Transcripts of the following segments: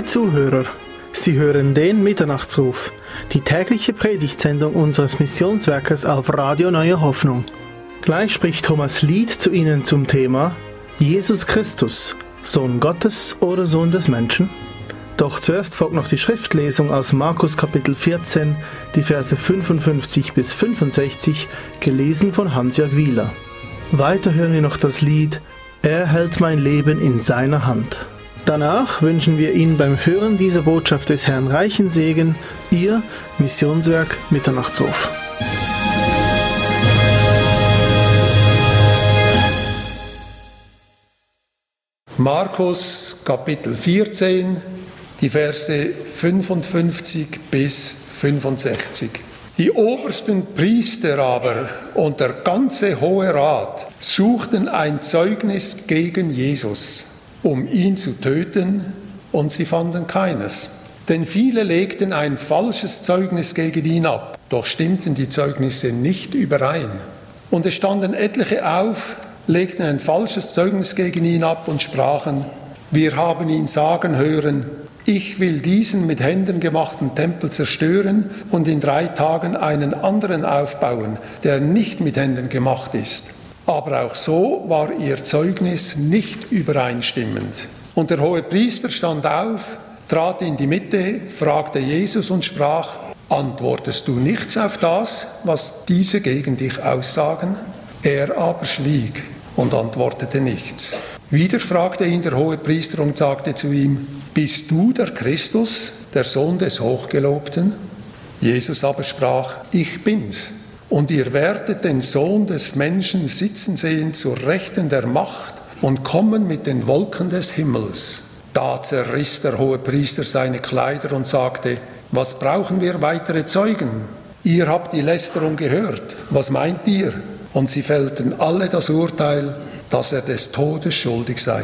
Liebe Zuhörer, Sie hören den Mitternachtsruf, die tägliche Predigtsendung unseres Missionswerkes auf Radio Neue Hoffnung. Gleich spricht Thomas Lied zu Ihnen zum Thema Jesus Christus, Sohn Gottes oder Sohn des Menschen? Doch zuerst folgt noch die Schriftlesung aus Markus Kapitel 14, die Verse 55 bis 65, gelesen von Hans-Jörg Wieler. Weiter hören wir noch das Lied Er hält mein Leben in seiner Hand. Danach wünschen wir Ihnen beim Hören dieser Botschaft des Herrn reichen Segen, Ihr Missionswerk Mitternachtshof. Markus Kapitel 14, die Verse 55 bis 65. Die obersten Priester aber und der ganze Hohe Rat suchten ein Zeugnis gegen Jesus um ihn zu töten, und sie fanden keines. Denn viele legten ein falsches Zeugnis gegen ihn ab, doch stimmten die Zeugnisse nicht überein. Und es standen etliche auf, legten ein falsches Zeugnis gegen ihn ab und sprachen, wir haben ihn sagen hören, ich will diesen mit Händen gemachten Tempel zerstören und in drei Tagen einen anderen aufbauen, der nicht mit Händen gemacht ist. Aber auch so war ihr Zeugnis nicht übereinstimmend. Und der hohe Priester stand auf, trat in die Mitte, fragte Jesus und sprach, antwortest du nichts auf das, was diese gegen dich aussagen? Er aber schwieg und antwortete nichts. Wieder fragte ihn der hohe Priester und sagte zu ihm, bist du der Christus, der Sohn des Hochgelobten? Jesus aber sprach, ich bin's und ihr werdet den Sohn des Menschen sitzen sehen zur Rechten der Macht und kommen mit den Wolken des Himmels. Da zerriss der hohe Priester seine Kleider und sagte, was brauchen wir weitere Zeugen? Ihr habt die Lästerung gehört, was meint ihr? Und sie fällten alle das Urteil, dass er des Todes schuldig sei.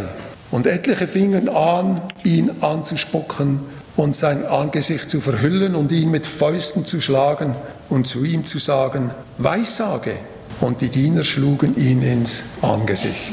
Und etliche fingen an, ihn anzuspucken und sein Angesicht zu verhüllen und ihn mit Fäusten zu schlagen und zu ihm zu sagen, Weissage. Und die Diener schlugen ihn ins Angesicht.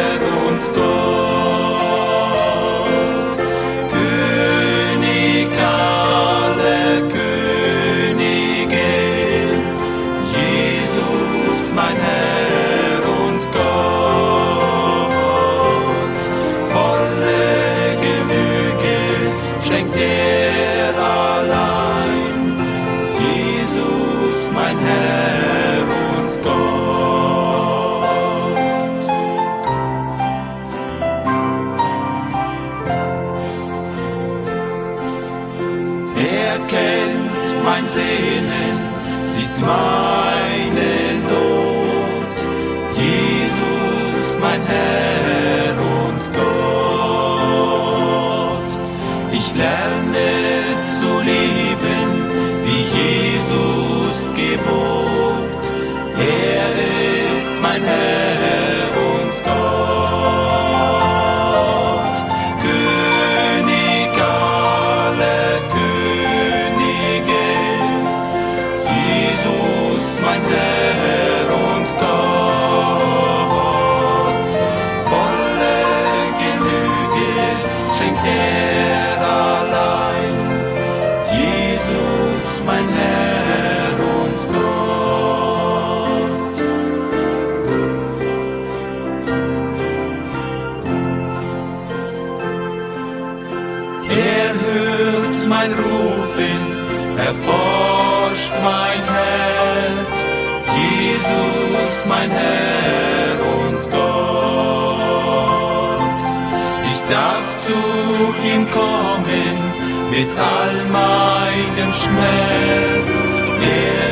mit all meinem Schmerz. Er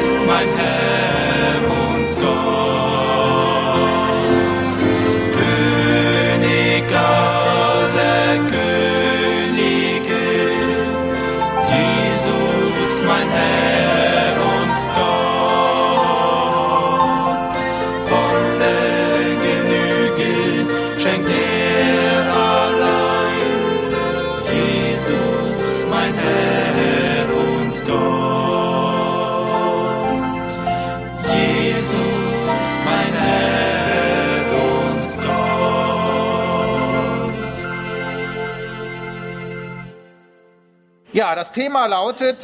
ist mein Herr Ja, das Thema lautet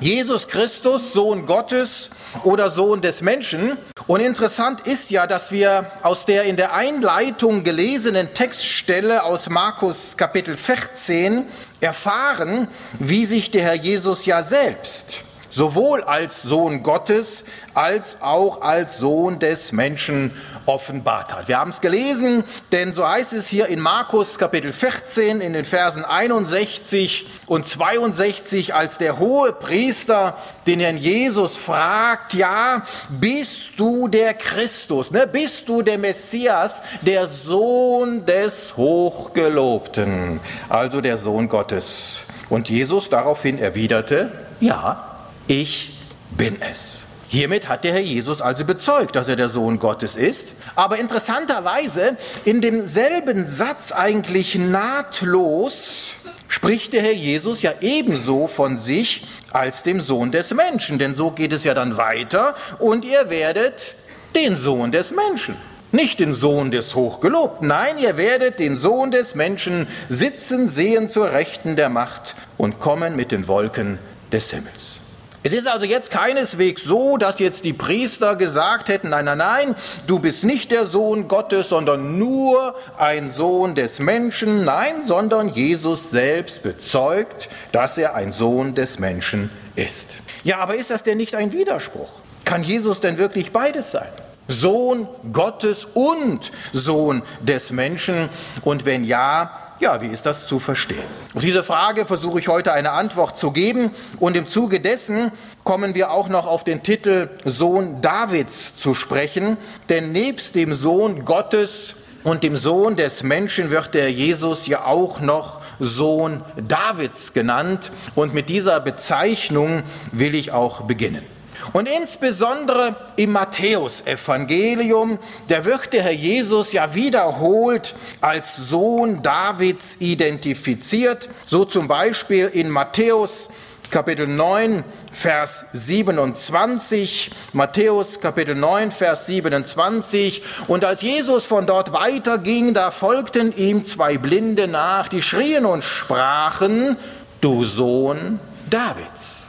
Jesus Christus, Sohn Gottes oder Sohn des Menschen. Und interessant ist ja, dass wir aus der in der Einleitung gelesenen Textstelle aus Markus Kapitel 14 erfahren, wie sich der Herr Jesus ja selbst sowohl als Sohn Gottes als auch als Sohn des Menschen offenbart hat. Wir haben es gelesen, denn so heißt es hier in Markus Kapitel 14 in den Versen 61 und 62, als der hohe Priester den Herrn Jesus fragt, ja, bist du der Christus, ne? bist du der Messias, der Sohn des Hochgelobten, also der Sohn Gottes. Und Jesus daraufhin erwiderte, ja, ich bin es. Hiermit hat der Herr Jesus also bezeugt, dass er der Sohn Gottes ist. Aber interessanterweise in demselben Satz eigentlich nahtlos spricht der Herr Jesus ja ebenso von sich als dem Sohn des Menschen. Denn so geht es ja dann weiter und ihr werdet den Sohn des Menschen. Nicht den Sohn des Hochgelobten, nein, ihr werdet den Sohn des Menschen sitzen sehen zur Rechten der Macht und kommen mit den Wolken des Himmels. Es ist also jetzt keineswegs so, dass jetzt die Priester gesagt hätten, nein, nein, nein, du bist nicht der Sohn Gottes, sondern nur ein Sohn des Menschen. Nein, sondern Jesus selbst bezeugt, dass er ein Sohn des Menschen ist. Ja, aber ist das denn nicht ein Widerspruch? Kann Jesus denn wirklich beides sein? Sohn Gottes und Sohn des Menschen? Und wenn ja, ja, wie ist das zu verstehen? Auf diese Frage versuche ich heute eine Antwort zu geben und im Zuge dessen kommen wir auch noch auf den Titel Sohn Davids zu sprechen, denn nebst dem Sohn Gottes und dem Sohn des Menschen wird der Jesus ja auch noch Sohn Davids genannt und mit dieser Bezeichnung will ich auch beginnen. Und insbesondere im Matthäusevangelium, da wird der Herr Jesus ja wiederholt als Sohn Davids identifiziert, so zum Beispiel in Matthäus Kapitel 9, Vers 27, Matthäus Kapitel 9, Vers 27. Und als Jesus von dort weiterging, da folgten ihm zwei Blinde nach, die schrien und sprachen, du Sohn Davids.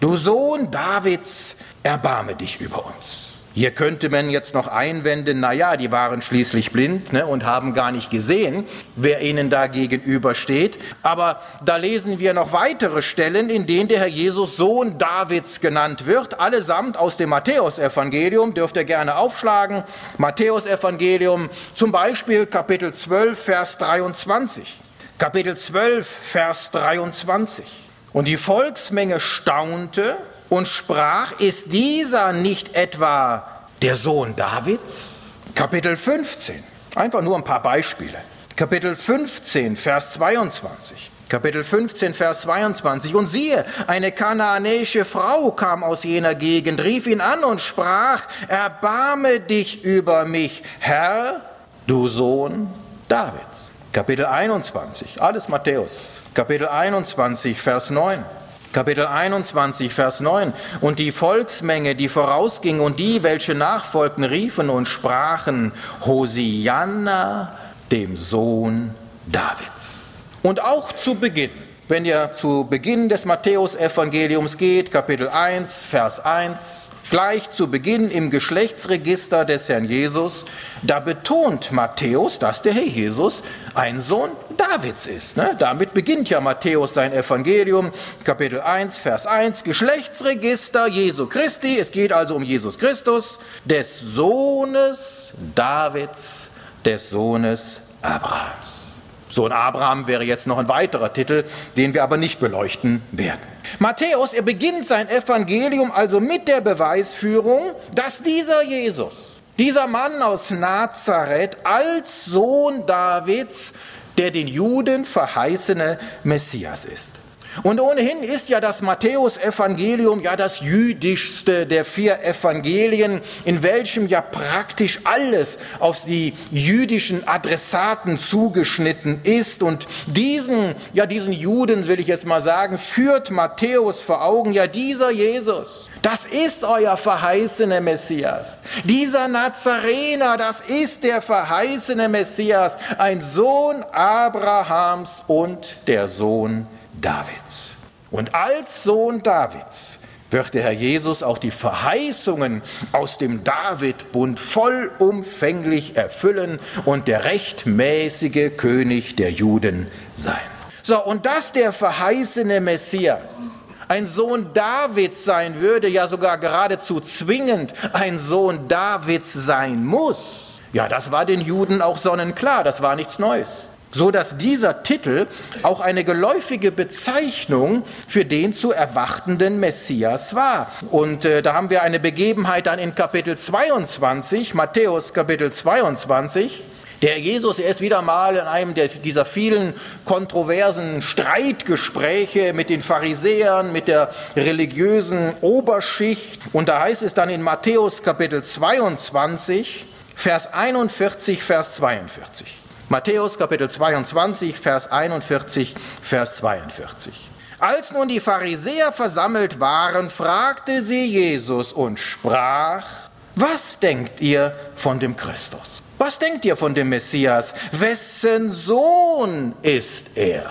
Du Sohn Davids, erbarme dich über uns. Hier könnte man jetzt noch einwenden, na ja, die waren schließlich blind ne, und haben gar nicht gesehen, wer ihnen da gegenübersteht. Aber da lesen wir noch weitere Stellen, in denen der Herr Jesus Sohn Davids genannt wird, allesamt aus dem Matthäusevangelium, dürft ihr gerne aufschlagen. Matthäusevangelium, zum Beispiel Kapitel 12, Vers 23. Kapitel 12, Vers 23. Und die Volksmenge staunte und sprach, ist dieser nicht etwa der Sohn Davids? Kapitel 15, einfach nur ein paar Beispiele. Kapitel 15, Vers 22. Kapitel 15, Vers 22. Und siehe, eine kanaanäische Frau kam aus jener Gegend, rief ihn an und sprach, erbarme dich über mich, Herr, du Sohn Davids. Kapitel 21, alles Matthäus. Kapitel 21, Vers 9. Kapitel 21, Vers 9. Und die Volksmenge, die vorausging und die, welche nachfolgten, riefen und sprachen, Hosianna, dem Sohn Davids. Und auch zu Beginn, wenn ihr zu Beginn des Matthäusevangeliums geht, Kapitel 1, Vers 1, gleich zu Beginn im Geschlechtsregister des Herrn Jesus, da betont Matthäus, dass der Herr Jesus ein Sohn Davids ist. Ne? Damit beginnt ja Matthäus sein Evangelium, Kapitel 1, Vers 1, Geschlechtsregister Jesu Christi. Es geht also um Jesus Christus, des Sohnes Davids, des Sohnes Abrahams. Sohn Abraham wäre jetzt noch ein weiterer Titel, den wir aber nicht beleuchten werden. Matthäus, er beginnt sein Evangelium also mit der Beweisführung, dass dieser Jesus, dieser Mann aus Nazareth als Sohn Davids der den Juden verheißene Messias ist. Und ohnehin ist ja das Matthäusevangelium ja das jüdischste der vier Evangelien, in welchem ja praktisch alles auf die jüdischen Adressaten zugeschnitten ist. Und diesen, ja diesen Juden will ich jetzt mal sagen, führt Matthäus vor Augen, ja dieser Jesus. Das ist euer verheißene Messias. Dieser Nazarener, das ist der verheißene Messias, ein Sohn Abrahams und der Sohn Davids. Und als Sohn Davids wird der Herr Jesus auch die Verheißungen aus dem Davidbund vollumfänglich erfüllen und der rechtmäßige König der Juden sein. So, und dass der verheißene Messias ein Sohn Davids sein würde, ja sogar geradezu zwingend ein Sohn Davids sein muss, ja, das war den Juden auch sonnenklar, das war nichts Neues so dass dieser Titel auch eine geläufige Bezeichnung für den zu erwartenden Messias war. Und äh, da haben wir eine Begebenheit dann in Kapitel 22, Matthäus Kapitel 22. Der Jesus, er ist wieder mal in einem der, dieser vielen kontroversen Streitgespräche mit den Pharisäern, mit der religiösen Oberschicht. Und da heißt es dann in Matthäus Kapitel 22, Vers 41, Vers 42. Matthäus Kapitel 22, Vers 41, Vers 42. Als nun die Pharisäer versammelt waren, fragte sie Jesus und sprach, was denkt ihr von dem Christus? Was denkt ihr von dem Messias? Wessen Sohn ist er?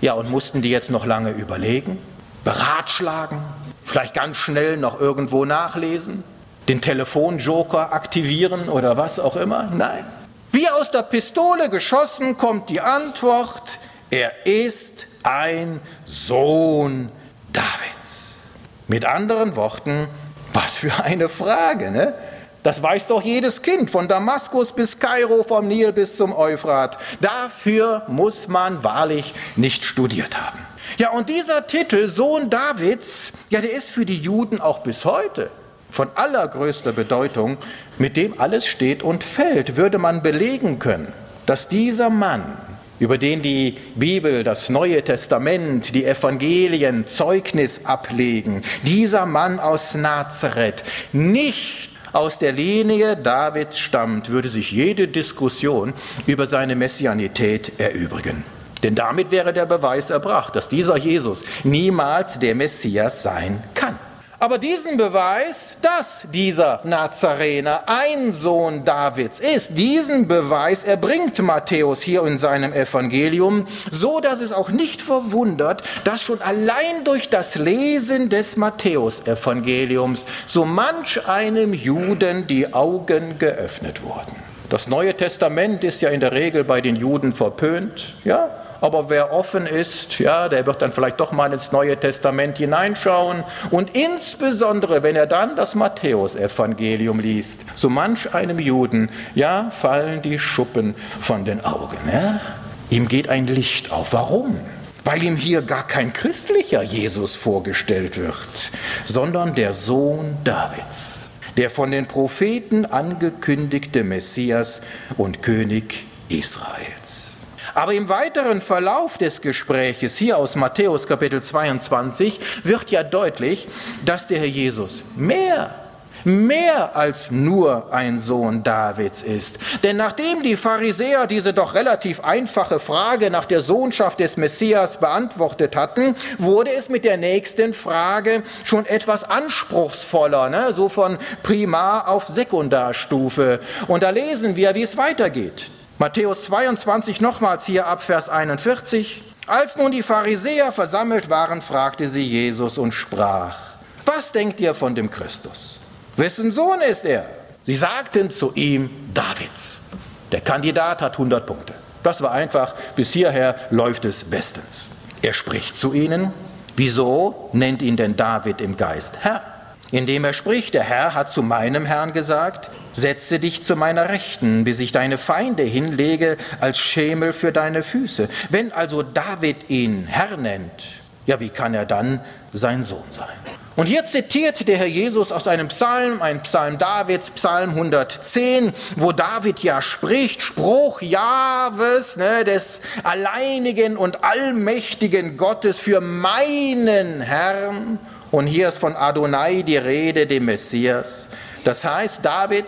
Ja, und mussten die jetzt noch lange überlegen, beratschlagen, vielleicht ganz schnell noch irgendwo nachlesen, den Telefonjoker aktivieren oder was auch immer? Nein. Wie aus der Pistole geschossen kommt die Antwort, er ist ein Sohn Davids. Mit anderen Worten, was für eine Frage, ne? Das weiß doch jedes Kind, von Damaskus bis Kairo, vom Nil bis zum Euphrat. Dafür muss man wahrlich nicht studiert haben. Ja, und dieser Titel, Sohn Davids, ja, der ist für die Juden auch bis heute von allergrößter Bedeutung, mit dem alles steht und fällt, würde man belegen können, dass dieser Mann, über den die Bibel, das Neue Testament, die Evangelien Zeugnis ablegen, dieser Mann aus Nazareth nicht aus der Linie Davids stammt, würde sich jede Diskussion über seine Messianität erübrigen. Denn damit wäre der Beweis erbracht, dass dieser Jesus niemals der Messias sein kann. Aber diesen Beweis, dass dieser Nazarener ein Sohn Davids ist, diesen Beweis erbringt Matthäus hier in seinem Evangelium, so dass es auch nicht verwundert, dass schon allein durch das Lesen des Matthäusevangeliums so manch einem Juden die Augen geöffnet wurden. Das Neue Testament ist ja in der Regel bei den Juden verpönt, ja? Aber wer offen ist, ja, der wird dann vielleicht doch mal ins Neue Testament hineinschauen und insbesondere, wenn er dann das Matthäusevangelium liest, so manch einem Juden, ja, fallen die Schuppen von den Augen. Ja? Ihm geht ein Licht auf. Warum? Weil ihm hier gar kein christlicher Jesus vorgestellt wird, sondern der Sohn Davids, der von den Propheten angekündigte Messias und König Israels. Aber im weiteren Verlauf des Gespräches hier aus Matthäus Kapitel 22 wird ja deutlich, dass der Herr Jesus mehr mehr als nur ein Sohn Davids ist. Denn nachdem die Pharisäer diese doch relativ einfache Frage nach der Sohnschaft des Messias beantwortet hatten, wurde es mit der nächsten Frage schon etwas anspruchsvoller, ne? so von Primar auf Sekundarstufe. Und da lesen wir, wie es weitergeht. Matthäus 22 nochmals hier ab Vers 41. Als nun die Pharisäer versammelt waren, fragte sie Jesus und sprach, was denkt ihr von dem Christus? Wessen Sohn ist er? Sie sagten zu ihm, Davids. Der Kandidat hat 100 Punkte. Das war einfach, bis hierher läuft es bestens. Er spricht zu ihnen, wieso nennt ihn denn David im Geist Herr? Indem er spricht, der Herr hat zu meinem Herrn gesagt, setze dich zu meiner Rechten, bis ich deine Feinde hinlege als Schemel für deine Füße. Wenn also David ihn Herr nennt, ja, wie kann er dann sein Sohn sein? Und hier zitiert der Herr Jesus aus einem Psalm, ein Psalm Davids, Psalm 110, wo David ja spricht, Spruch Jahwes, ne, des alleinigen und allmächtigen Gottes für meinen Herrn. Und hier ist von Adonai die Rede, dem Messias. Das heißt, David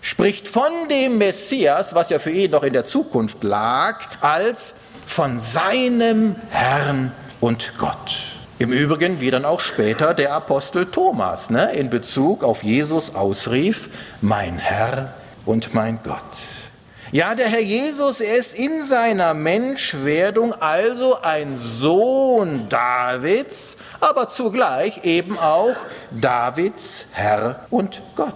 spricht von dem Messias, was ja für ihn noch in der Zukunft lag, als von seinem Herrn und Gott. Im Übrigen, wie dann auch später der Apostel Thomas ne, in Bezug auf Jesus ausrief, mein Herr und mein Gott. Ja, der Herr Jesus, ist in seiner Menschwerdung also ein Sohn Davids, aber zugleich eben auch Davids Herr und Gott.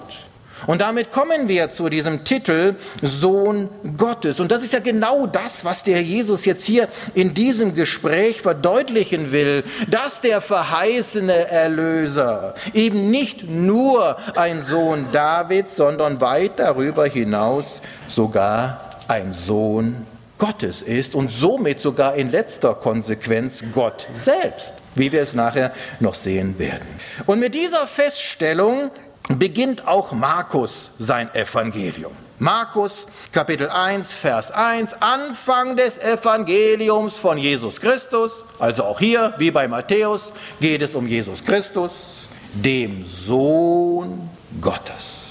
Und damit kommen wir zu diesem Titel Sohn Gottes. Und das ist ja genau das, was der Jesus jetzt hier in diesem Gespräch verdeutlichen will, dass der verheißene Erlöser eben nicht nur ein Sohn Davids, sondern weit darüber hinaus sogar ein Sohn Gottes ist und somit sogar in letzter Konsequenz Gott selbst, wie wir es nachher noch sehen werden. Und mit dieser Feststellung beginnt auch Markus sein Evangelium. Markus Kapitel 1, Vers 1, Anfang des Evangeliums von Jesus Christus, also auch hier wie bei Matthäus geht es um Jesus Christus, dem Sohn Gottes.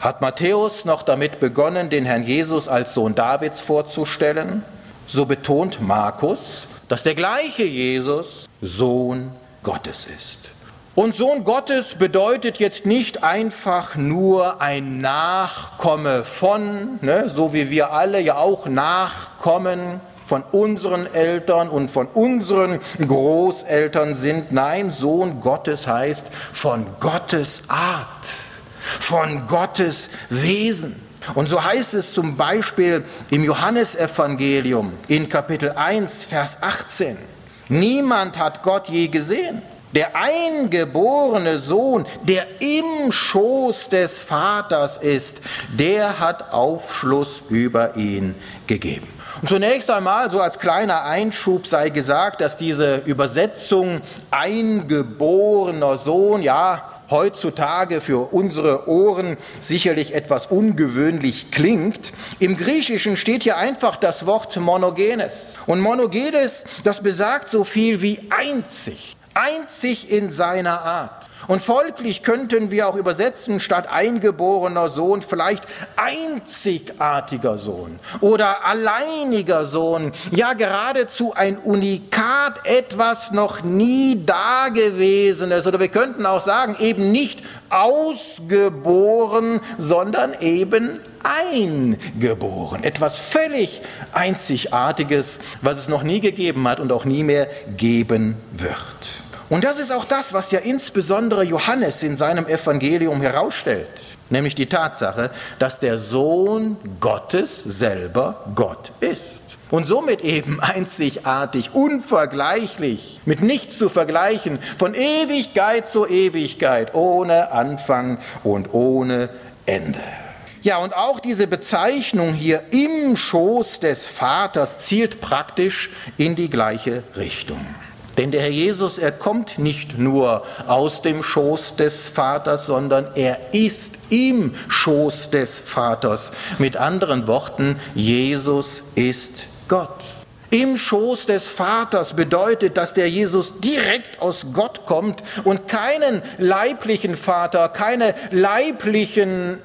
Hat Matthäus noch damit begonnen, den Herrn Jesus als Sohn Davids vorzustellen? So betont Markus, dass der gleiche Jesus Sohn Gottes ist. Und Sohn Gottes bedeutet jetzt nicht einfach nur ein Nachkomme von, ne, so wie wir alle ja auch nachkommen von unseren Eltern und von unseren Großeltern sind. Nein, Sohn Gottes heißt von Gottes Art, von Gottes Wesen. Und so heißt es zum Beispiel im Johannesevangelium in Kapitel 1, Vers 18. Niemand hat Gott je gesehen. Der eingeborene Sohn, der im Schoß des Vaters ist, der hat Aufschluss über ihn gegeben. Und zunächst einmal, so als kleiner Einschub sei gesagt, dass diese Übersetzung eingeborener Sohn, ja, heutzutage für unsere Ohren sicherlich etwas ungewöhnlich klingt. Im Griechischen steht hier einfach das Wort monogenes. Und monogenes, das besagt so viel wie einzig einzig in seiner Art. Und folglich könnten wir auch übersetzen, statt eingeborener Sohn vielleicht einzigartiger Sohn oder alleiniger Sohn, ja geradezu ein Unikat, etwas noch nie dagewesenes. Oder wir könnten auch sagen, eben nicht ausgeboren, sondern eben eingeboren. Etwas völlig Einzigartiges, was es noch nie gegeben hat und auch nie mehr geben wird. Und das ist auch das, was ja insbesondere Johannes in seinem Evangelium herausstellt, nämlich die Tatsache, dass der Sohn Gottes selber Gott ist. Und somit eben einzigartig, unvergleichlich, mit nichts zu vergleichen, von Ewigkeit zu Ewigkeit, ohne Anfang und ohne Ende. Ja, und auch diese Bezeichnung hier im Schoß des Vaters zielt praktisch in die gleiche Richtung. Denn der Herr Jesus, er kommt nicht nur aus dem Schoß des Vaters, sondern er ist im Schoß des Vaters. Mit anderen Worten, Jesus ist Gott. Im Schoß des Vaters bedeutet, dass der Jesus direkt aus Gott kommt und keinen leiblichen Vater, keine leiblichen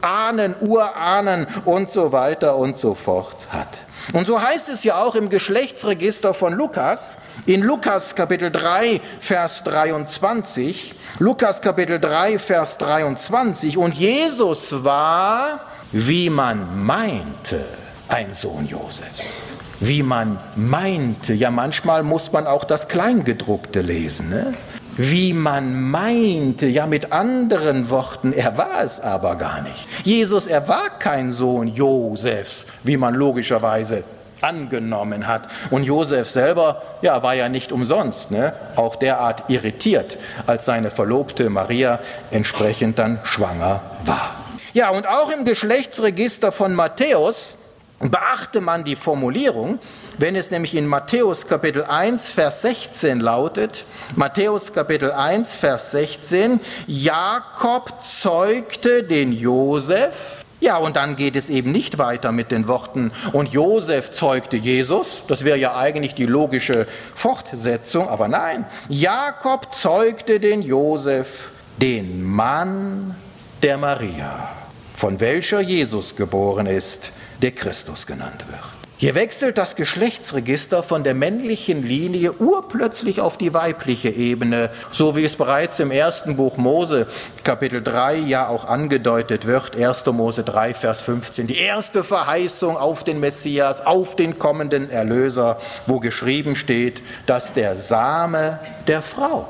Ahnen, Urahnen und so weiter und so fort hat. Und so heißt es ja auch im Geschlechtsregister von Lukas, in Lukas Kapitel 3, Vers 23, Lukas Kapitel 3, Vers 23, und Jesus war, wie man meinte, ein Sohn Josefs. Wie man meinte, ja manchmal muss man auch das Kleingedruckte lesen. Ne? Wie man meinte, ja mit anderen Worten, er war es aber gar nicht. Jesus, er war kein Sohn Josefs, wie man logischerweise angenommen hat. Und Josef selber, ja, war ja nicht umsonst, ne? auch derart irritiert, als seine Verlobte Maria entsprechend dann schwanger war. Ja, und auch im Geschlechtsregister von Matthäus beachte man die Formulierung, wenn es nämlich in Matthäus Kapitel 1, Vers 16 lautet, Matthäus Kapitel 1, Vers 16, Jakob zeugte den Josef, ja, und dann geht es eben nicht weiter mit den Worten, und Josef zeugte Jesus, das wäre ja eigentlich die logische Fortsetzung, aber nein, Jakob zeugte den Josef, den Mann der Maria, von welcher Jesus geboren ist, der Christus genannt wird. Hier wechselt das Geschlechtsregister von der männlichen Linie urplötzlich auf die weibliche Ebene, so wie es bereits im ersten Buch Mose, Kapitel 3, ja auch angedeutet wird, 1. Mose 3, Vers 15, die erste Verheißung auf den Messias, auf den kommenden Erlöser, wo geschrieben steht, dass der Same der Frau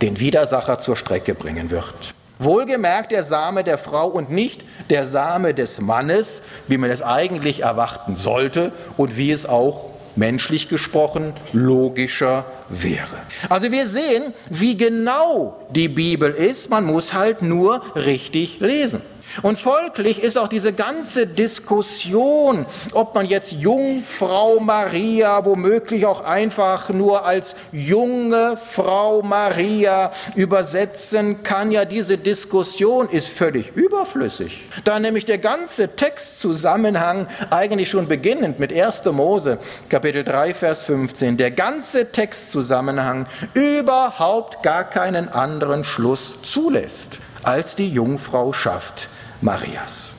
den Widersacher zur Strecke bringen wird. Wohlgemerkt der Same der Frau und nicht der Same des Mannes, wie man es eigentlich erwarten sollte und wie es auch menschlich gesprochen logischer wäre. Also wir sehen, wie genau die Bibel ist, man muss halt nur richtig lesen. Und folglich ist auch diese ganze Diskussion, ob man jetzt Jungfrau Maria womöglich auch einfach nur als junge Frau Maria übersetzen kann, ja diese Diskussion ist völlig überflüssig. Da nämlich der ganze Textzusammenhang eigentlich schon beginnend mit 1. Mose Kapitel 3 Vers 15, der ganze Textzusammenhang überhaupt gar keinen anderen Schluss zulässt als die Jungfrau schafft Marias.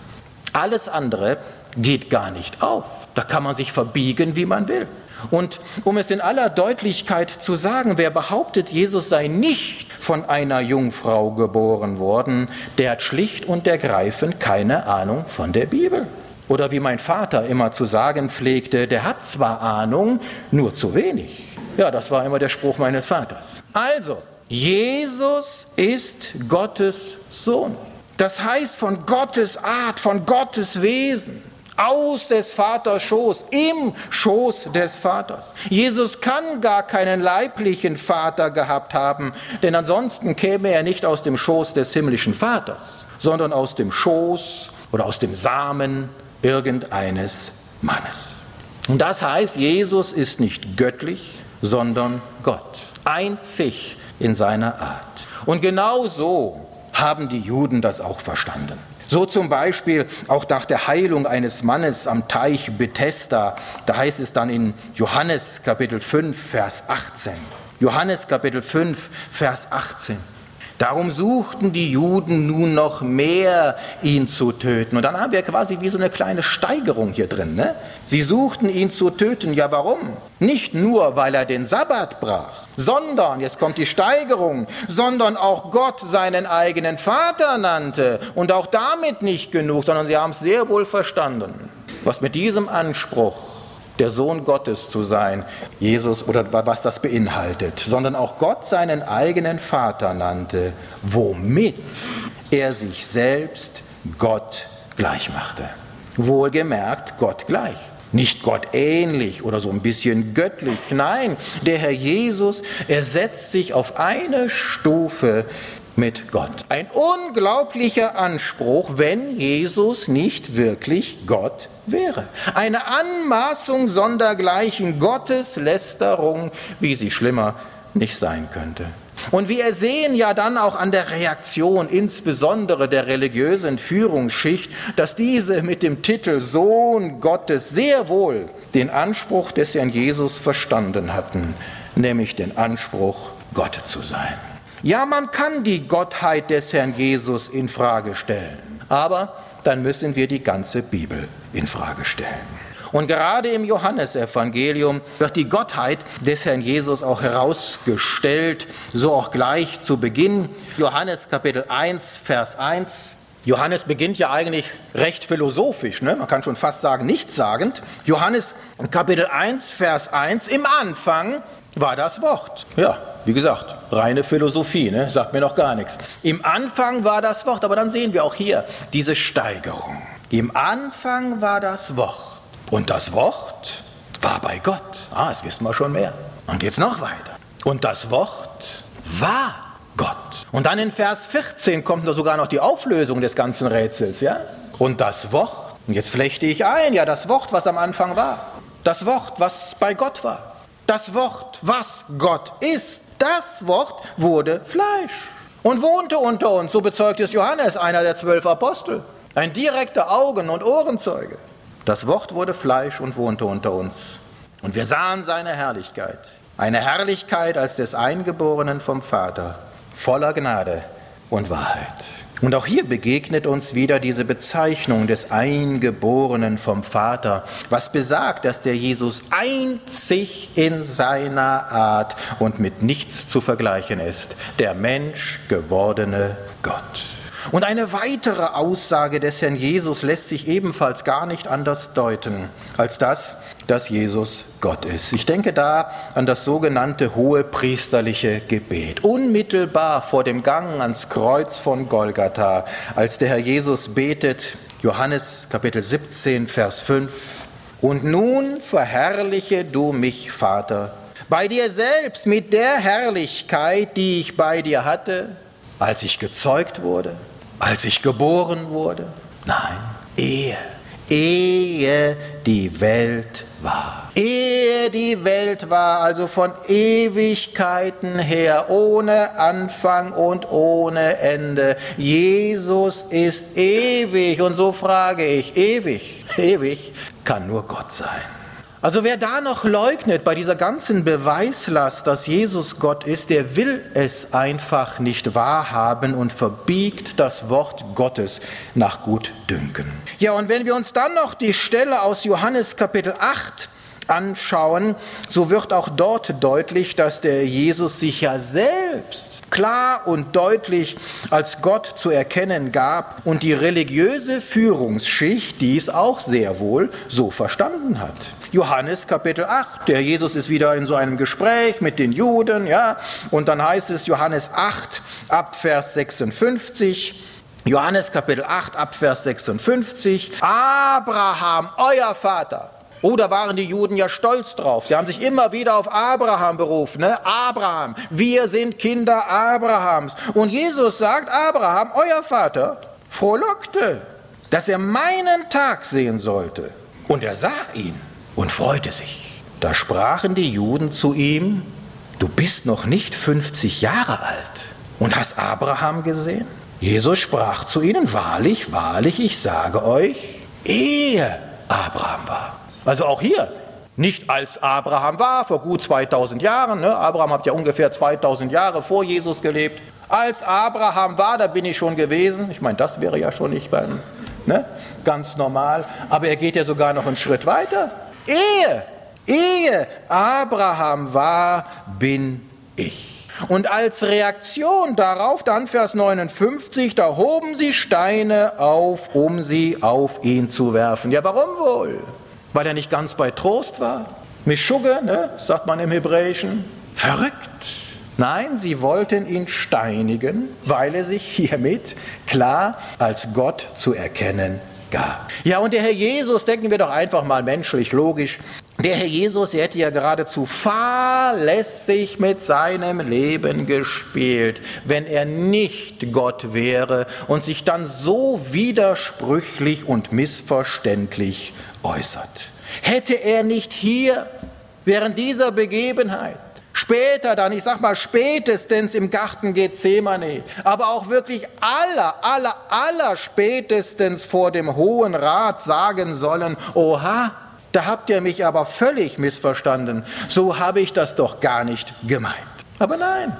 Alles andere geht gar nicht auf. Da kann man sich verbiegen, wie man will. Und um es in aller Deutlichkeit zu sagen, wer behauptet, Jesus sei nicht von einer Jungfrau geboren worden, der hat schlicht und ergreifend keine Ahnung von der Bibel. Oder wie mein Vater immer zu sagen pflegte, der hat zwar Ahnung, nur zu wenig. Ja, das war immer der Spruch meines Vaters. Also, Jesus ist Gottes Sohn. Das heißt von Gottes Art, von Gottes Wesen, aus des Vaters Schoß, im Schoß des Vaters. Jesus kann gar keinen leiblichen Vater gehabt haben, denn ansonsten käme er nicht aus dem Schoß des himmlischen Vaters, sondern aus dem Schoß oder aus dem Samen irgendeines Mannes. Und das heißt, Jesus ist nicht göttlich, sondern Gott, einzig in seiner Art. Und genau so haben die Juden das auch verstanden. So zum Beispiel auch nach der Heilung eines Mannes am Teich Bethesda, da heißt es dann in Johannes Kapitel 5, Vers 18. Johannes Kapitel 5, Vers 18. Darum suchten die Juden nun noch mehr, ihn zu töten. Und dann haben wir quasi wie so eine kleine Steigerung hier drin. Ne? Sie suchten ihn zu töten. Ja, warum? Nicht nur, weil er den Sabbat brach, sondern, jetzt kommt die Steigerung, sondern auch Gott seinen eigenen Vater nannte. Und auch damit nicht genug, sondern sie haben es sehr wohl verstanden, was mit diesem Anspruch der Sohn Gottes zu sein, Jesus oder was das beinhaltet, sondern auch Gott seinen eigenen Vater nannte, womit er sich selbst Gott gleich machte. Wohlgemerkt Gott gleich. Nicht Gott ähnlich oder so ein bisschen göttlich. Nein, der Herr Jesus, er setzt sich auf eine Stufe mit Gott. Ein unglaublicher Anspruch, wenn Jesus nicht wirklich Gott wäre. Eine Anmaßung sondergleichen Gotteslästerung, wie sie schlimmer nicht sein könnte. Und wir sehen ja dann auch an der Reaktion, insbesondere der religiösen Führungsschicht, dass diese mit dem Titel Sohn Gottes sehr wohl den Anspruch des Herrn Jesus verstanden hatten, nämlich den Anspruch, Gott zu sein. Ja, man kann die Gottheit des Herrn Jesus in Frage stellen, aber dann müssen wir die ganze Bibel in Frage stellen. Und gerade im Johannesevangelium wird die Gottheit des Herrn Jesus auch herausgestellt, so auch gleich zu Beginn. Johannes Kapitel 1, Vers 1. Johannes beginnt ja eigentlich recht philosophisch, ne? man kann schon fast sagen nichtssagend. Johannes Kapitel 1, Vers 1, im Anfang war das Wort. Ja, wie gesagt, reine Philosophie, ne? sagt mir noch gar nichts. Im Anfang war das Wort, aber dann sehen wir auch hier diese Steigerung. Im Anfang war das Wort und das Wort war bei Gott. Ah, das wissen wir schon mehr. Und jetzt noch weiter. Und das Wort war Gott. Und dann in Vers 14 kommt sogar noch die Auflösung des ganzen Rätsels, ja? Und das Wort, und jetzt flechte ich ein, ja, das Wort, was am Anfang war. Das Wort, was bei Gott war. Das Wort, was Gott ist. Das Wort wurde Fleisch und wohnte unter uns, so bezeugt es Johannes, einer der zwölf Apostel. Ein direkter Augen- und Ohrenzeuge. Das Wort wurde Fleisch und wohnte unter uns. Und wir sahen seine Herrlichkeit. Eine Herrlichkeit als des Eingeborenen vom Vater, voller Gnade und Wahrheit. Und auch hier begegnet uns wieder diese Bezeichnung des Eingeborenen vom Vater, was besagt, dass der Jesus einzig in seiner Art und mit nichts zu vergleichen ist, der Mensch gewordene Gott. Und eine weitere Aussage des Herrn Jesus lässt sich ebenfalls gar nicht anders deuten, als das, dass Jesus Gott ist. Ich denke da an das sogenannte hohe priesterliche Gebet. Unmittelbar vor dem Gang ans Kreuz von Golgatha, als der Herr Jesus betet, Johannes Kapitel 17, Vers 5, und nun verherrliche du mich, Vater, bei dir selbst mit der Herrlichkeit, die ich bei dir hatte, als ich gezeugt wurde, als ich geboren wurde. Nein, ehe, ehe die Welt war. Ehe die Welt war, also von Ewigkeiten her, ohne Anfang und ohne Ende. Jesus ist ewig und so frage ich, ewig, ewig kann nur Gott sein. Also wer da noch leugnet bei dieser ganzen Beweislast, dass Jesus Gott ist, der will es einfach nicht wahrhaben und verbiegt das Wort Gottes nach Gutdünken. Ja, und wenn wir uns dann noch die Stelle aus Johannes Kapitel 8 anschauen, so wird auch dort deutlich, dass der Jesus sich ja selbst klar und deutlich als Gott zu erkennen gab und die religiöse Führungsschicht dies auch sehr wohl so verstanden hat. Johannes Kapitel 8, der Jesus ist wieder in so einem Gespräch mit den Juden, ja, und dann heißt es Johannes 8 ab Vers 56, Johannes Kapitel 8 ab Vers 56, Abraham, euer Vater, Oh, da waren die Juden ja stolz drauf. Sie haben sich immer wieder auf Abraham berufen. Ne? Abraham, wir sind Kinder Abrahams. Und Jesus sagt, Abraham, euer Vater, frohlockte, dass er meinen Tag sehen sollte. Und er sah ihn und freute sich. Da sprachen die Juden zu ihm, du bist noch nicht 50 Jahre alt und hast Abraham gesehen? Jesus sprach zu ihnen, wahrlich, wahrlich, ich sage euch, ehe Abraham war. Also auch hier, nicht als Abraham war, vor gut 2000 Jahren. Ne? Abraham hat ja ungefähr 2000 Jahre vor Jesus gelebt. Als Abraham war, da bin ich schon gewesen. Ich meine, das wäre ja schon nicht beim, ne? ganz normal. Aber er geht ja sogar noch einen Schritt weiter. Ehe, ehe Abraham war, bin ich. Und als Reaktion darauf, dann Vers 59, da hoben sie Steine auf, um sie auf ihn zu werfen. Ja, warum wohl? Weil er nicht ganz bei Trost war. Mischugge, ne, sagt man im Hebräischen. Verrückt. Nein, sie wollten ihn steinigen, weil er sich hiermit klar als Gott zu erkennen gab. Ja, und der Herr Jesus, denken wir doch einfach mal menschlich, logisch, der Herr Jesus, der hätte ja geradezu fahrlässig mit seinem Leben gespielt, wenn er nicht Gott wäre und sich dann so widersprüchlich und missverständlich äußert. Hätte er nicht hier während dieser Begebenheit Später dann, ich sag mal spätestens im Garten Gethsemane, aber auch wirklich aller, aller, aller spätestens vor dem Hohen Rat sagen sollen, oha, da habt ihr mich aber völlig missverstanden, so habe ich das doch gar nicht gemeint. Aber nein,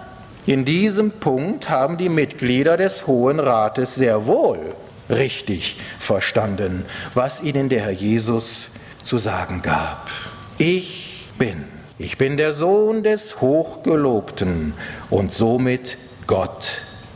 in diesem Punkt haben die Mitglieder des Hohen Rates sehr wohl richtig verstanden, was ihnen der Herr Jesus zu sagen gab. Ich bin, ich bin der Sohn des Hochgelobten und somit Gott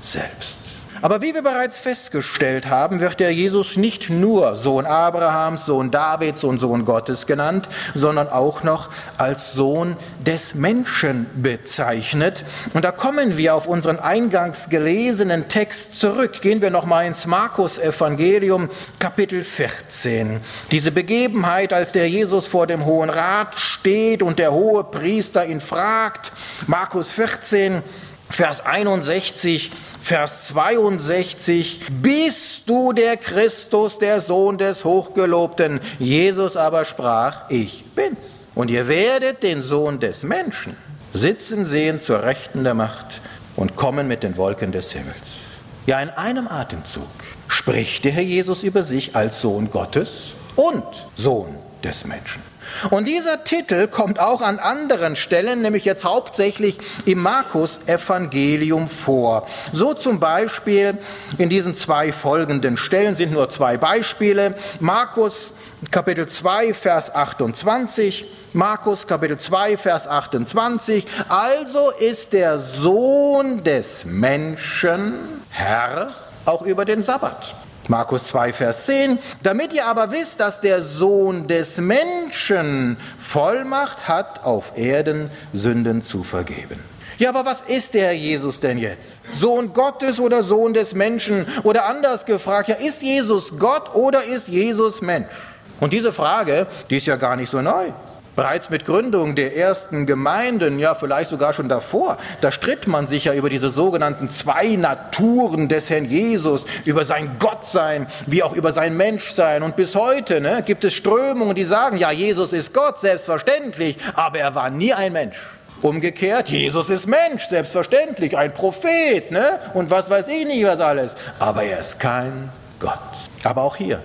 selbst. Aber wie wir bereits festgestellt haben, wird der Jesus nicht nur Sohn Abrahams, Sohn Davids und Sohn Gottes genannt, sondern auch noch als Sohn des Menschen bezeichnet. Und da kommen wir auf unseren eingangs gelesenen Text zurück. Gehen wir nochmal ins Markus Evangelium, Kapitel 14. Diese Begebenheit, als der Jesus vor dem Hohen Rat steht und der hohe Priester ihn fragt. Markus 14, Vers 61, Vers 62, bist du der Christus, der Sohn des Hochgelobten? Jesus aber sprach, ich bin's. Und ihr werdet den Sohn des Menschen sitzen sehen zur Rechten der Macht und kommen mit den Wolken des Himmels. Ja, in einem Atemzug spricht der Herr Jesus über sich als Sohn Gottes und Sohn des Menschen. Und dieser Titel kommt auch an anderen Stellen, nämlich jetzt hauptsächlich im Markus-Evangelium vor. So zum Beispiel in diesen zwei folgenden Stellen sind nur zwei Beispiele. Markus Kapitel 2, Vers 28. Markus Kapitel 2, Vers 28. Also ist der Sohn des Menschen Herr auch über den Sabbat. Markus 2, Vers 10. Damit ihr aber wisst, dass der Sohn des Menschen Vollmacht hat, auf Erden Sünden zu vergeben. Ja, aber was ist der Jesus denn jetzt? Sohn Gottes oder Sohn des Menschen? Oder anders gefragt, ja, ist Jesus Gott oder ist Jesus Mensch? Und diese Frage, die ist ja gar nicht so neu. Bereits mit Gründung der ersten Gemeinden, ja vielleicht sogar schon davor, da stritt man sich ja über diese sogenannten zwei Naturen des Herrn Jesus, über sein Gottsein, wie auch über sein Menschsein. Und bis heute ne, gibt es Strömungen, die sagen, ja, Jesus ist Gott, selbstverständlich, aber er war nie ein Mensch. Umgekehrt, Jesus ist Mensch, selbstverständlich, ein Prophet, ne? Und was weiß ich nicht, was alles. Aber er ist kein Gott. Aber auch hier,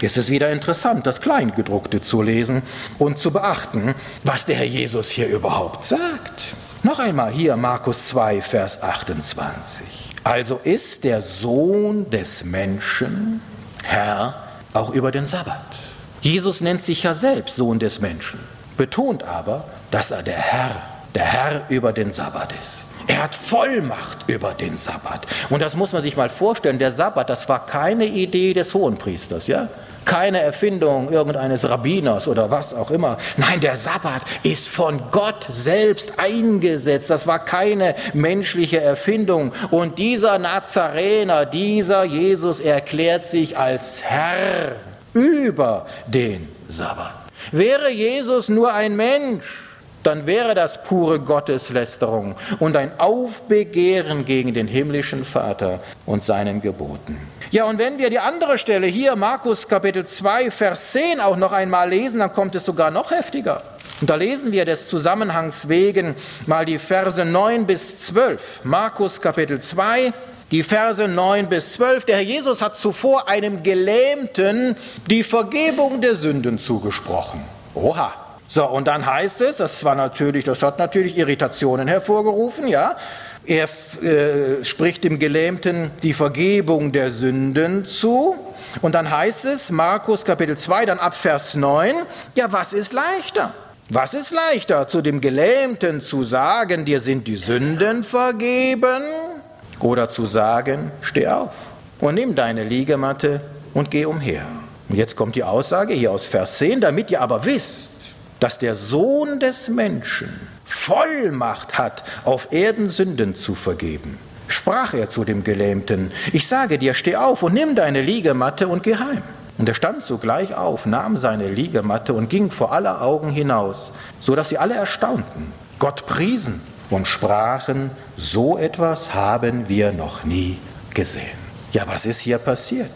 es ist wieder interessant, das Kleingedruckte zu lesen und zu beachten, was der Herr Jesus hier überhaupt sagt. Noch einmal hier Markus 2, Vers 28. Also ist der Sohn des Menschen Herr auch über den Sabbat. Jesus nennt sich ja selbst Sohn des Menschen, betont aber, dass er der Herr, der Herr über den Sabbat ist. Er hat Vollmacht über den Sabbat. Und das muss man sich mal vorstellen. Der Sabbat, das war keine Idee des Hohenpriesters, ja? Keine Erfindung irgendeines Rabbiners oder was auch immer. Nein, der Sabbat ist von Gott selbst eingesetzt. Das war keine menschliche Erfindung. Und dieser Nazarener, dieser Jesus erklärt sich als Herr über den Sabbat. Wäre Jesus nur ein Mensch, dann wäre das pure Gotteslästerung und ein Aufbegehren gegen den himmlischen Vater und seinen Geboten. Ja, und wenn wir die andere Stelle hier, Markus Kapitel 2, Vers 10 auch noch einmal lesen, dann kommt es sogar noch heftiger. Und da lesen wir des Zusammenhangs wegen mal die Verse 9 bis 12. Markus Kapitel 2, die Verse 9 bis 12. Der Herr Jesus hat zuvor einem Gelähmten die Vergebung der Sünden zugesprochen. Oha. So, und dann heißt es, das war natürlich, das hat natürlich Irritationen hervorgerufen, ja. Er äh, spricht dem Gelähmten die Vergebung der Sünden zu. Und dann heißt es, Markus Kapitel 2, dann ab Vers 9, ja, was ist leichter? Was ist leichter, zu dem Gelähmten zu sagen, dir sind die Sünden vergeben? Oder zu sagen, steh auf und nimm deine Liegematte und geh umher. Und jetzt kommt die Aussage hier aus Vers 10, damit ihr aber wisst, dass der Sohn des Menschen Vollmacht hat, auf Erden Sünden zu vergeben. Sprach er zu dem Gelähmten, ich sage dir, steh auf und nimm deine Liegematte und geh heim. Und er stand sogleich auf, nahm seine Liegematte und ging vor aller Augen hinaus, so dass sie alle erstaunten, Gott priesen und sprachen, so etwas haben wir noch nie gesehen. Ja, was ist hier passiert?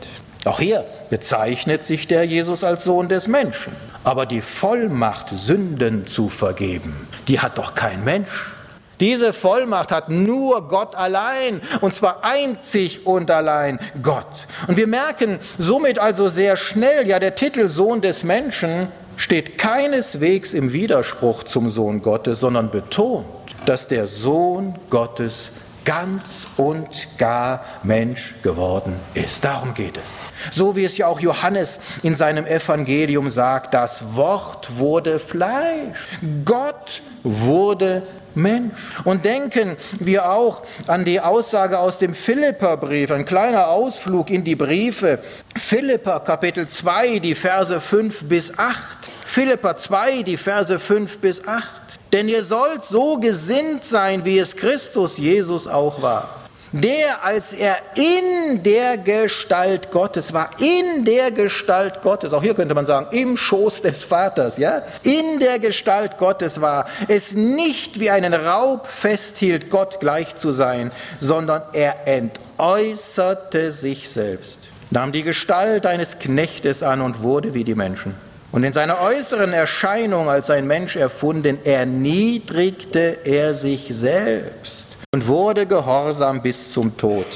Auch hier bezeichnet sich der Jesus als Sohn des Menschen. Aber die Vollmacht, Sünden zu vergeben, die hat doch kein Mensch. Diese Vollmacht hat nur Gott allein, und zwar einzig und allein Gott. Und wir merken somit also sehr schnell, ja, der Titel Sohn des Menschen steht keineswegs im Widerspruch zum Sohn Gottes, sondern betont, dass der Sohn Gottes ganz und gar Mensch geworden ist. Darum geht es. So wie es ja auch Johannes in seinem Evangelium sagt, das Wort wurde Fleisch. Gott wurde Mensch. Und denken wir auch an die Aussage aus dem Philipperbrief, ein kleiner Ausflug in die Briefe. Philipper Kapitel 2, die Verse 5 bis 8. Philipper 2, die Verse 5 bis 8. Denn ihr sollt so gesinnt sein, wie es Christus Jesus auch war, der, als er in der Gestalt Gottes war, in der Gestalt Gottes, auch hier könnte man sagen, im Schoß des Vaters, ja, in der Gestalt Gottes war, es nicht wie einen Raub festhielt, Gott gleich zu sein, sondern er entäußerte sich selbst, nahm die Gestalt eines Knechtes an und wurde wie die Menschen. Und in seiner äußeren Erscheinung als ein Mensch erfunden, erniedrigte er sich selbst und wurde gehorsam bis zum Tod.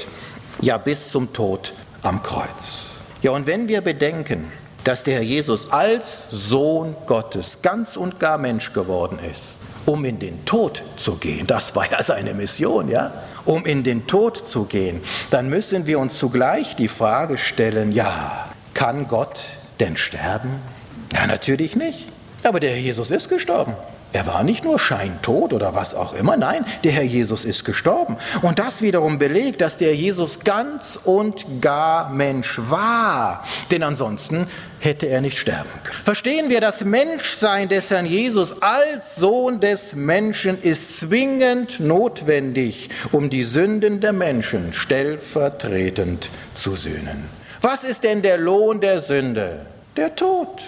Ja, bis zum Tod am Kreuz. Ja, und wenn wir bedenken, dass der Herr Jesus als Sohn Gottes ganz und gar Mensch geworden ist, um in den Tod zu gehen, das war ja seine Mission, ja, um in den Tod zu gehen, dann müssen wir uns zugleich die Frage stellen, ja, kann Gott denn sterben? Ja, natürlich nicht. Aber der Herr Jesus ist gestorben. Er war nicht nur scheintot oder was auch immer, nein, der Herr Jesus ist gestorben. Und das wiederum belegt, dass der Jesus ganz und gar Mensch war. Denn ansonsten hätte er nicht sterben können. Verstehen wir, das Menschsein des Herrn Jesus als Sohn des Menschen ist zwingend notwendig, um die Sünden der Menschen stellvertretend zu sühnen. Was ist denn der Lohn der Sünde? Der Tod.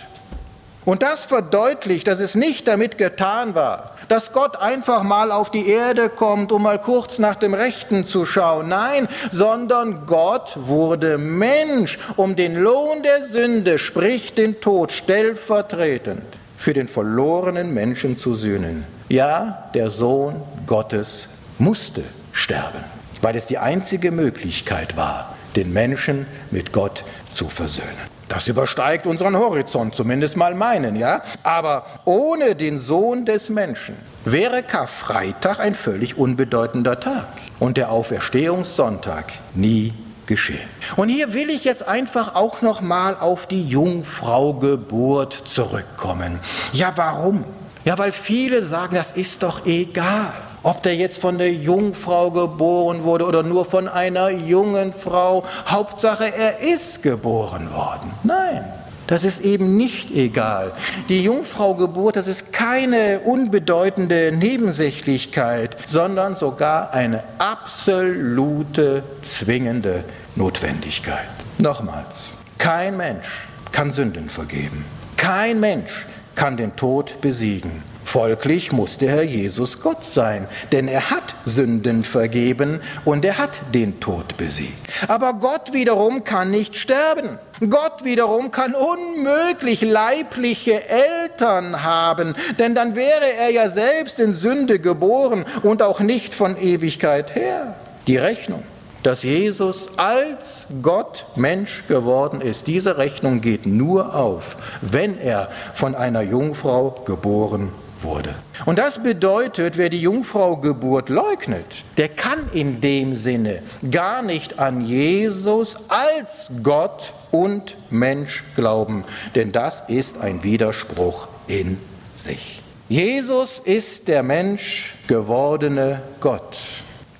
Und das verdeutlicht, dass es nicht damit getan war, dass Gott einfach mal auf die Erde kommt, um mal kurz nach dem Rechten zu schauen. Nein, sondern Gott wurde Mensch, um den Lohn der Sünde, sprich den Tod, stellvertretend für den verlorenen Menschen zu sühnen. Ja, der Sohn Gottes musste sterben, weil es die einzige Möglichkeit war, den Menschen mit Gott zu versöhnen. Das übersteigt unseren Horizont, zumindest mal meinen, ja? Aber ohne den Sohn des Menschen wäre Karfreitag ein völlig unbedeutender Tag und der Auferstehungssonntag nie geschehen. Und hier will ich jetzt einfach auch noch mal auf die Jungfraugeburt zurückkommen. Ja, warum? Ja, weil viele sagen, das ist doch egal. Ob der jetzt von der Jungfrau geboren wurde oder nur von einer jungen Frau, Hauptsache er ist geboren worden. Nein, das ist eben nicht egal. Die Jungfraugeburt, das ist keine unbedeutende Nebensächlichkeit, sondern sogar eine absolute zwingende Notwendigkeit. Nochmals, kein Mensch kann Sünden vergeben. Kein Mensch kann den Tod besiegen. Folglich muss der Herr Jesus Gott sein, denn er hat Sünden vergeben und er hat den Tod besiegt. Aber Gott wiederum kann nicht sterben. Gott wiederum kann unmöglich leibliche Eltern haben, denn dann wäre er ja selbst in Sünde geboren und auch nicht von Ewigkeit her. Die Rechnung dass Jesus als Gott Mensch geworden ist. Diese Rechnung geht nur auf, wenn er von einer Jungfrau geboren wurde. Und das bedeutet, wer die Jungfraugeburt leugnet, der kann in dem Sinne gar nicht an Jesus als Gott und Mensch glauben, denn das ist ein Widerspruch in sich. Jesus ist der Mensch gewordene Gott,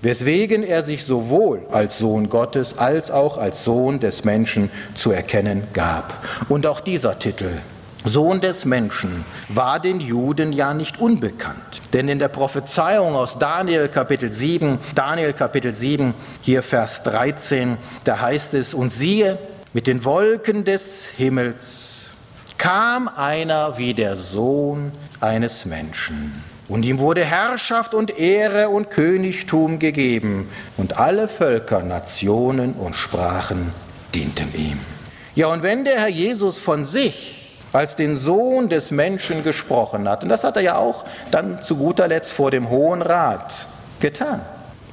weswegen er sich sowohl als Sohn Gottes als auch als Sohn des Menschen zu erkennen gab. Und auch dieser Titel Sohn des Menschen, war den Juden ja nicht unbekannt. Denn in der Prophezeiung aus Daniel Kapitel 7, Daniel Kapitel 7, hier Vers 13, da heißt es, und siehe, mit den Wolken des Himmels kam einer wie der Sohn eines Menschen. Und ihm wurde Herrschaft und Ehre und Königtum gegeben, und alle Völker, Nationen und Sprachen dienten ihm. Ja, und wenn der Herr Jesus von sich als den Sohn des Menschen gesprochen hat. Und das hat er ja auch dann zu guter Letzt vor dem Hohen Rat getan,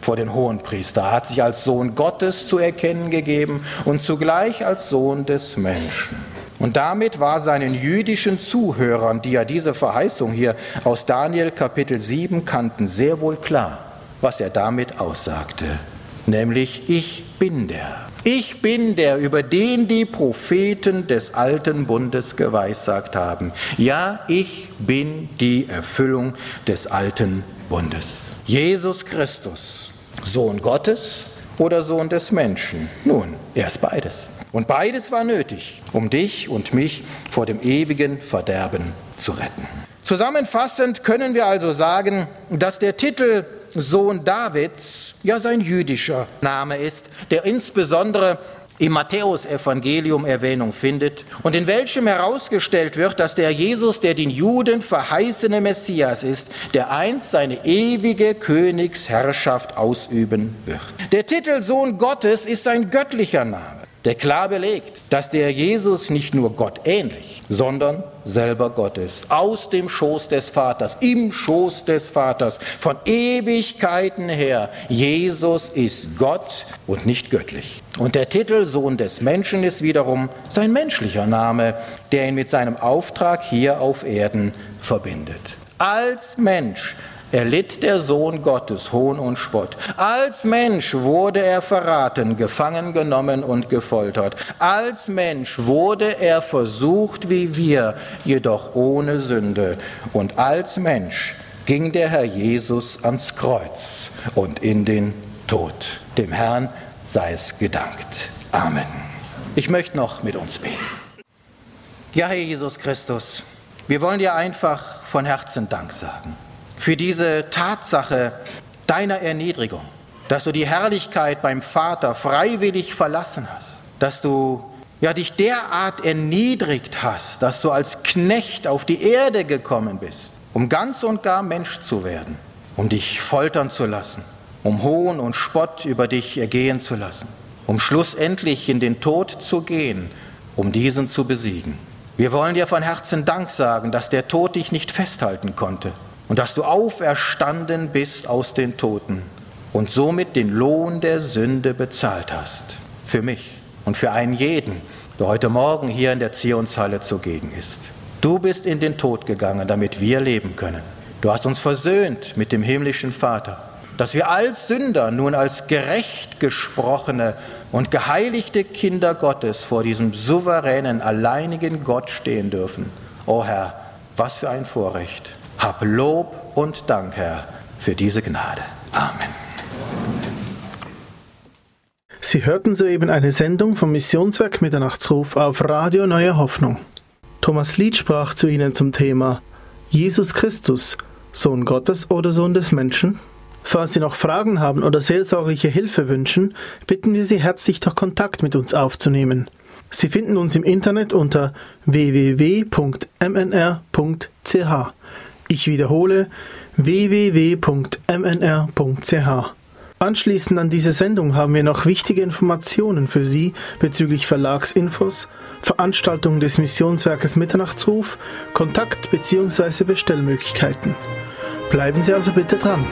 vor den Hohen Priester. Er hat sich als Sohn Gottes zu erkennen gegeben und zugleich als Sohn des Menschen. Und damit war seinen jüdischen Zuhörern, die ja diese Verheißung hier aus Daniel Kapitel 7 kannten, sehr wohl klar, was er damit aussagte. Nämlich, ich bin der. Ich bin der, über den die Propheten des alten Bundes geweissagt haben. Ja, ich bin die Erfüllung des alten Bundes. Jesus Christus, Sohn Gottes oder Sohn des Menschen? Nun, er ist beides. Und beides war nötig, um dich und mich vor dem ewigen Verderben zu retten. Zusammenfassend können wir also sagen, dass der Titel Sohn Davids ja sein jüdischer Name ist, der insbesondere im Matthäusevangelium Erwähnung findet und in welchem herausgestellt wird, dass der Jesus, der den Juden verheißene Messias ist, der einst seine ewige Königsherrschaft ausüben wird. Der Titel Sohn Gottes ist sein göttlicher Name der klar belegt, dass der Jesus nicht nur Gott ähnlich, sondern selber Gott ist. Aus dem Schoß des Vaters, im Schoß des Vaters, von Ewigkeiten her. Jesus ist Gott und nicht göttlich. Und der Titel Sohn des Menschen ist wiederum sein menschlicher Name, der ihn mit seinem Auftrag hier auf Erden verbindet. Als Mensch erlitt der Sohn Gottes Hohn und Spott. Als Mensch wurde er verraten, gefangen genommen und gefoltert. Als Mensch wurde er versucht wie wir, jedoch ohne Sünde. Und als Mensch ging der Herr Jesus ans Kreuz und in den Tod. Dem Herrn sei es gedankt. Amen. Ich möchte noch mit uns beten. Ja, Herr Jesus Christus, wir wollen dir einfach von Herzen Dank sagen für diese Tatsache deiner Erniedrigung, dass du die Herrlichkeit beim Vater freiwillig verlassen hast, dass du ja dich derart erniedrigt hast, dass du als Knecht auf die Erde gekommen bist, um ganz und gar Mensch zu werden, um dich foltern zu lassen, um Hohn und Spott über dich ergehen zu lassen, um schlussendlich in den Tod zu gehen, um diesen zu besiegen. Wir wollen dir von Herzen Dank sagen, dass der Tod dich nicht festhalten konnte, und dass du auferstanden bist aus den Toten und somit den Lohn der Sünde bezahlt hast. Für mich und für einen jeden, der heute Morgen hier in der Zionshalle zugegen ist. Du bist in den Tod gegangen, damit wir leben können. Du hast uns versöhnt mit dem himmlischen Vater, dass wir als Sünder nun als gerecht gesprochene und geheiligte Kinder Gottes vor diesem souveränen, alleinigen Gott stehen dürfen. O Herr, was für ein Vorrecht. Hab Lob und Dank, Herr, für diese Gnade. Amen. Sie hörten soeben eine Sendung vom Missionswerk Mitternachtsruf auf Radio Neue Hoffnung. Thomas Lied sprach zu Ihnen zum Thema Jesus Christus, Sohn Gottes oder Sohn des Menschen? Falls Sie noch Fragen haben oder seelsorgliche Hilfe wünschen, bitten wir Sie herzlich, doch Kontakt mit uns aufzunehmen. Sie finden uns im Internet unter www.mnr.ch. Ich wiederhole www.mnr.ch. Anschließend an diese Sendung haben wir noch wichtige Informationen für Sie bezüglich Verlagsinfos, Veranstaltungen des Missionswerkes Mitternachtsruf, Kontakt- bzw. Bestellmöglichkeiten. Bleiben Sie also bitte dran.